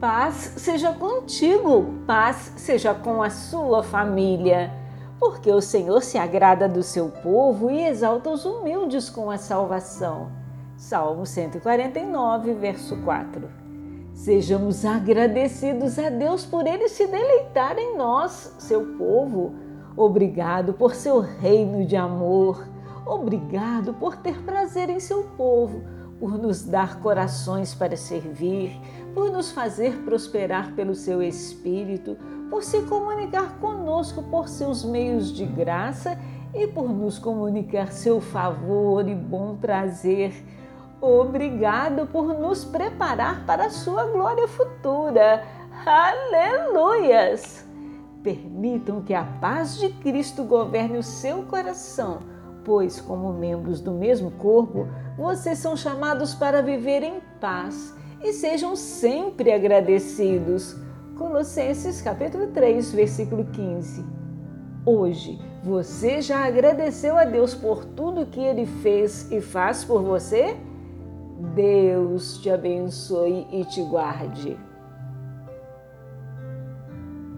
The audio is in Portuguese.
Paz seja contigo, paz seja com a sua família, porque o Senhor se agrada do seu povo e exalta os humildes com a salvação. Salmo 149, verso 4. Sejamos agradecidos a Deus por ele se deleitar em nós, seu povo. Obrigado por seu reino de amor. Obrigado por ter prazer em seu povo por nos dar corações para servir, por nos fazer prosperar pelo seu Espírito, por se comunicar conosco por seus meios de graça e por nos comunicar seu favor e bom prazer. Obrigado por nos preparar para a sua glória futura. Aleluias! Permitam que a paz de Cristo governe o seu coração pois, como membros do mesmo corpo, vocês são chamados para viver em paz e sejam sempre agradecidos. Colossenses capítulo 3, versículo 15. Hoje, você já agradeceu a Deus por tudo que ele fez e faz por você? Deus te abençoe e te guarde.